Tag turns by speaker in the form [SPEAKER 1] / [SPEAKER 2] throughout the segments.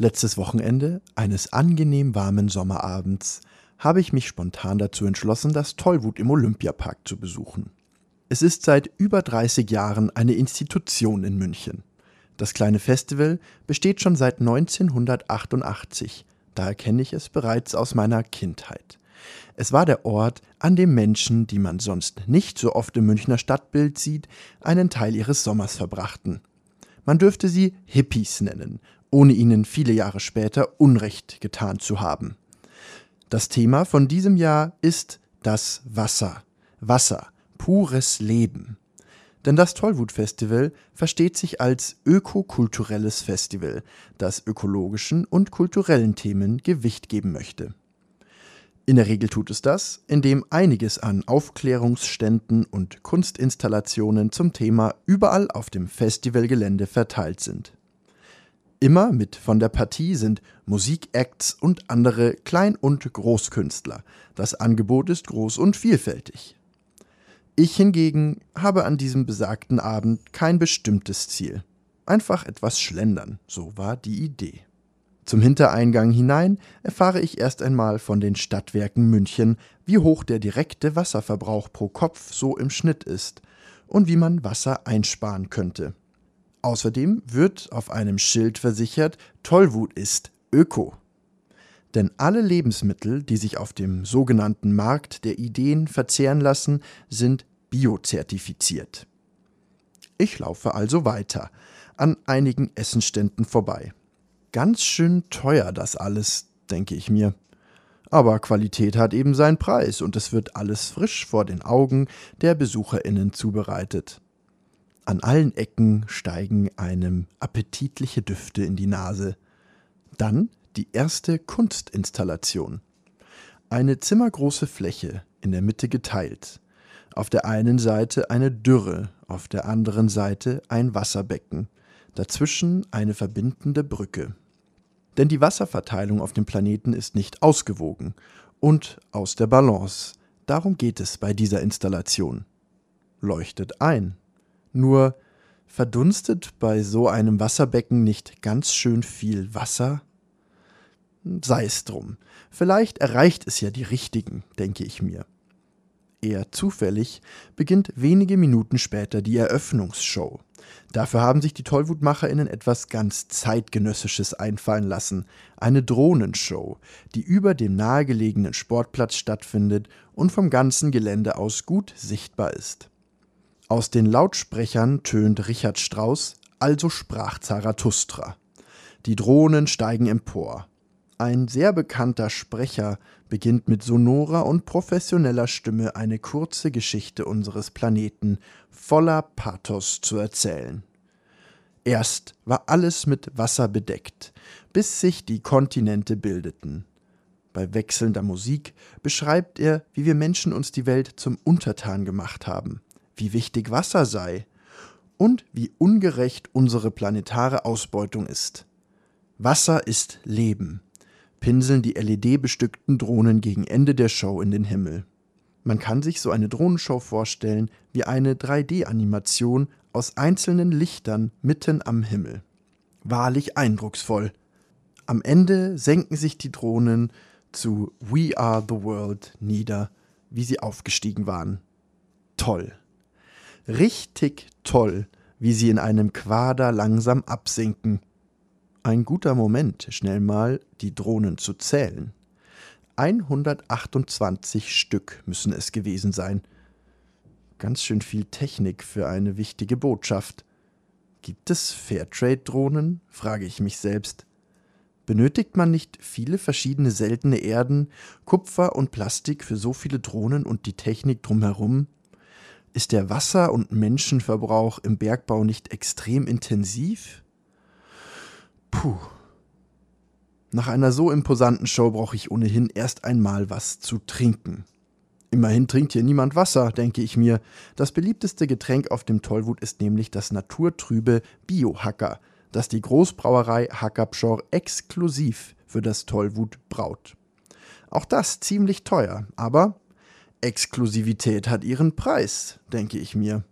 [SPEAKER 1] Letztes Wochenende, eines angenehm warmen Sommerabends, habe ich mich spontan dazu entschlossen, das Tollwut im Olympiapark zu besuchen. Es ist seit über 30 Jahren eine Institution in München. Das kleine Festival besteht schon seit 1988, daher kenne ich es bereits aus meiner Kindheit. Es war der Ort, an dem Menschen, die man sonst nicht so oft im Münchner Stadtbild sieht, einen Teil ihres Sommers verbrachten. Man dürfte sie Hippies nennen, ohne ihnen viele Jahre später Unrecht getan zu haben. Das Thema von diesem Jahr ist das Wasser. Wasser, pures Leben. Denn das Tollwut-Festival versteht sich als ökokulturelles Festival, das ökologischen und kulturellen Themen Gewicht geben möchte. In der Regel tut es das, indem einiges an Aufklärungsständen und Kunstinstallationen zum Thema überall auf dem Festivalgelände verteilt sind. Immer mit von der Partie sind Musikacts und andere Klein- und Großkünstler. Das Angebot ist groß und vielfältig. Ich hingegen habe an diesem besagten Abend kein bestimmtes Ziel. Einfach etwas schlendern, so war die Idee. Zum Hintereingang hinein erfahre ich erst einmal von den Stadtwerken München, wie hoch der direkte Wasserverbrauch pro Kopf so im Schnitt ist und wie man Wasser einsparen könnte. Außerdem wird auf einem Schild versichert, Tollwut ist Öko. Denn alle Lebensmittel, die sich auf dem sogenannten Markt der Ideen verzehren lassen, sind biozertifiziert. Ich laufe also weiter, an einigen Essenständen vorbei. Ganz schön teuer das alles, denke ich mir. Aber Qualität hat eben seinen Preis und es wird alles frisch vor den Augen der Besucherinnen zubereitet. An allen Ecken steigen einem appetitliche Düfte in die Nase. Dann die erste Kunstinstallation. Eine zimmergroße Fläche, in der Mitte geteilt. Auf der einen Seite eine Dürre, auf der anderen Seite ein Wasserbecken, dazwischen eine verbindende Brücke. Denn die Wasserverteilung auf dem Planeten ist nicht ausgewogen und aus der Balance. Darum geht es bei dieser Installation. Leuchtet ein. Nur verdunstet bei so einem Wasserbecken nicht ganz schön viel Wasser? Sei es drum. Vielleicht erreicht es ja die richtigen, denke ich mir. Eher zufällig beginnt wenige Minuten später die Eröffnungsshow. Dafür haben sich die TollwutmacherInnen etwas ganz zeitgenössisches einfallen lassen. Eine Drohnenshow, die über dem nahegelegenen Sportplatz stattfindet und vom ganzen Gelände aus gut sichtbar ist. Aus den Lautsprechern tönt Richard Strauss, also sprach Zarathustra. Die Drohnen steigen empor. Ein sehr bekannter Sprecher beginnt mit sonorer und professioneller Stimme eine kurze Geschichte unseres Planeten voller Pathos zu erzählen. Erst war alles mit Wasser bedeckt, bis sich die Kontinente bildeten. Bei wechselnder Musik beschreibt er, wie wir Menschen uns die Welt zum Untertan gemacht haben wie wichtig Wasser sei und wie ungerecht unsere planetare Ausbeutung ist. Wasser ist Leben, pinseln die LED-bestückten Drohnen gegen Ende der Show in den Himmel. Man kann sich so eine Drohnenshow vorstellen wie eine 3D-Animation aus einzelnen Lichtern mitten am Himmel. Wahrlich eindrucksvoll. Am Ende senken sich die Drohnen zu We Are the World nieder, wie sie aufgestiegen waren. Toll richtig toll, wie sie in einem Quader langsam absinken. Ein guter Moment, schnell mal die Drohnen zu zählen. 128 Stück müssen es gewesen sein. Ganz schön viel Technik für eine wichtige Botschaft. Gibt es Fairtrade-Drohnen? frage ich mich selbst. Benötigt man nicht viele verschiedene seltene Erden, Kupfer und Plastik für so viele Drohnen und die Technik drumherum? Ist der Wasser- und Menschenverbrauch im Bergbau nicht extrem intensiv? Puh. Nach einer so imposanten Show brauche ich ohnehin erst einmal was zu trinken. Immerhin trinkt hier niemand Wasser, denke ich mir. Das beliebteste Getränk auf dem Tollwut ist nämlich das naturtrübe Biohacker, das die Großbrauerei Hackerpschor exklusiv für das Tollwut braut. Auch das ziemlich teuer, aber Exklusivität hat ihren Preis, denke ich mir.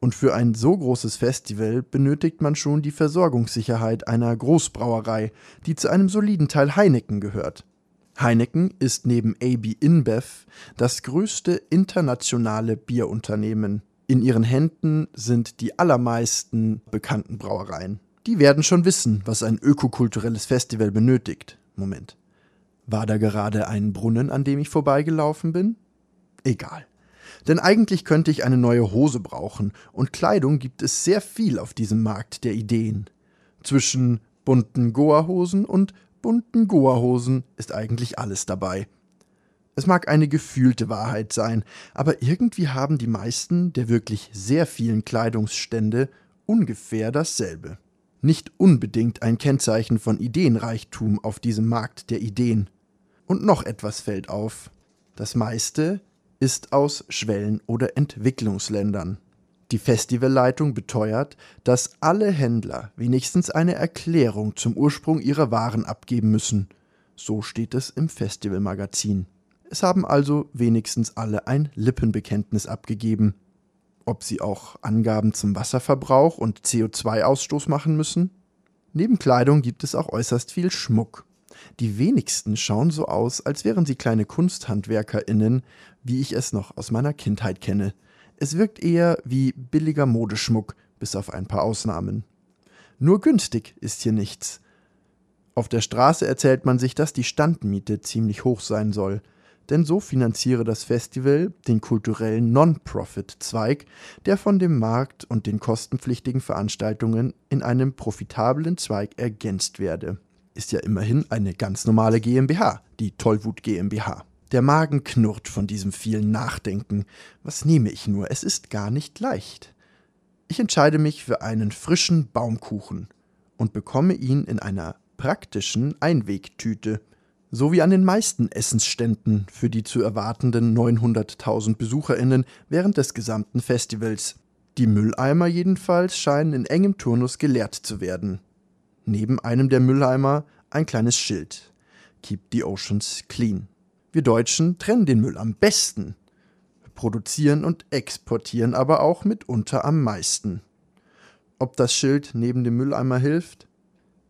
[SPEAKER 1] Und für ein so großes Festival benötigt man schon die Versorgungssicherheit einer Großbrauerei, die zu einem soliden Teil Heineken gehört. Heineken ist neben AB InBev das größte internationale Bierunternehmen. In ihren Händen sind die allermeisten bekannten Brauereien. Die werden schon wissen, was ein ökokulturelles Festival benötigt. Moment. War da gerade ein Brunnen, an dem ich vorbeigelaufen bin? Egal. Denn eigentlich könnte ich eine neue Hose brauchen, und Kleidung gibt es sehr viel auf diesem Markt der Ideen. Zwischen bunten Goa-Hosen und bunten Goa-Hosen ist eigentlich alles dabei. Es mag eine gefühlte Wahrheit sein, aber irgendwie haben die meisten der wirklich sehr vielen Kleidungsstände ungefähr dasselbe. Nicht unbedingt ein Kennzeichen von Ideenreichtum auf diesem Markt der Ideen. Und noch etwas fällt auf. Das meiste ist aus Schwellen- oder Entwicklungsländern. Die Festivalleitung beteuert, dass alle Händler wenigstens eine Erklärung zum Ursprung ihrer Waren abgeben müssen. So steht es im Festivalmagazin. Es haben also wenigstens alle ein Lippenbekenntnis abgegeben. Ob sie auch Angaben zum Wasserverbrauch und CO2-Ausstoß machen müssen? Neben Kleidung gibt es auch äußerst viel Schmuck. Die wenigsten schauen so aus, als wären sie kleine KunsthandwerkerInnen, wie ich es noch aus meiner Kindheit kenne. Es wirkt eher wie billiger Modeschmuck, bis auf ein paar Ausnahmen. Nur günstig ist hier nichts. Auf der Straße erzählt man sich, dass die Standmiete ziemlich hoch sein soll – denn so finanziere das Festival den kulturellen Non-Profit-Zweig, der von dem Markt und den kostenpflichtigen Veranstaltungen in einem profitablen Zweig ergänzt werde. Ist ja immerhin eine ganz normale GmbH, die Tollwut GmbH. Der Magen knurrt von diesem vielen Nachdenken. Was nehme ich nur? Es ist gar nicht leicht. Ich entscheide mich für einen frischen Baumkuchen und bekomme ihn in einer praktischen Einwegtüte – so wie an den meisten Essensständen für die zu erwartenden 900.000 BesucherInnen während des gesamten Festivals. Die Mülleimer jedenfalls scheinen in engem Turnus geleert zu werden. Neben einem der Mülleimer ein kleines Schild. Keep the Oceans Clean. Wir Deutschen trennen den Müll am besten, produzieren und exportieren aber auch mitunter am meisten. Ob das Schild neben dem Mülleimer hilft?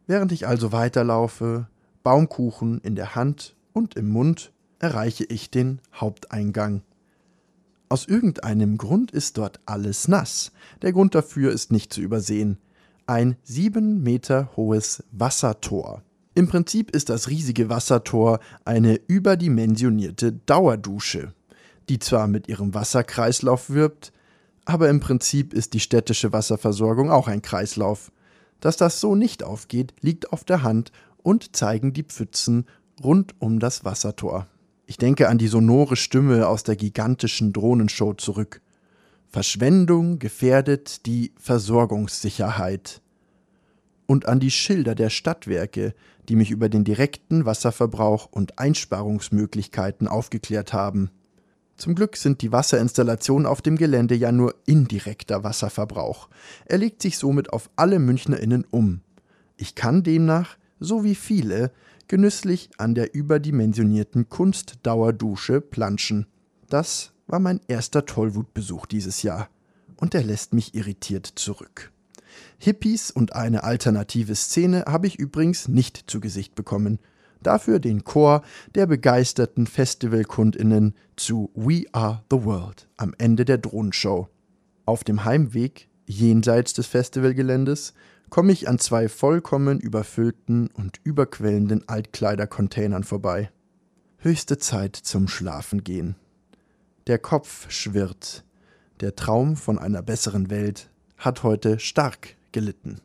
[SPEAKER 1] Während ich also weiterlaufe, Baumkuchen in der Hand und im Mund erreiche ich den Haupteingang. Aus irgendeinem Grund ist dort alles nass. Der Grund dafür ist nicht zu übersehen. Ein sieben Meter hohes Wassertor. Im Prinzip ist das riesige Wassertor eine überdimensionierte Dauerdusche, die zwar mit ihrem Wasserkreislauf wirbt, aber im Prinzip ist die städtische Wasserversorgung auch ein Kreislauf. Dass das so nicht aufgeht, liegt auf der Hand und zeigen die Pfützen rund um das Wassertor. Ich denke an die sonore Stimme aus der gigantischen Drohnenshow zurück. Verschwendung gefährdet die Versorgungssicherheit. Und an die Schilder der Stadtwerke, die mich über den direkten Wasserverbrauch und Einsparungsmöglichkeiten aufgeklärt haben. Zum Glück sind die Wasserinstallationen auf dem Gelände ja nur indirekter Wasserverbrauch. Er legt sich somit auf alle MünchnerInnen um. Ich kann demnach so wie viele, genüsslich an der überdimensionierten Kunstdauerdusche planschen. Das war mein erster Tollwutbesuch dieses Jahr, und er lässt mich irritiert zurück. Hippies und eine alternative Szene habe ich übrigens nicht zu Gesicht bekommen. Dafür den Chor der begeisterten Festivalkundinnen zu We Are the World am Ende der Drohnenshow. Auf dem Heimweg, jenseits des Festivalgeländes, komme ich an zwei vollkommen überfüllten und überquellenden Altkleidercontainern vorbei. Höchste Zeit zum Schlafengehen. Der Kopf schwirrt. Der Traum von einer besseren Welt hat heute stark gelitten.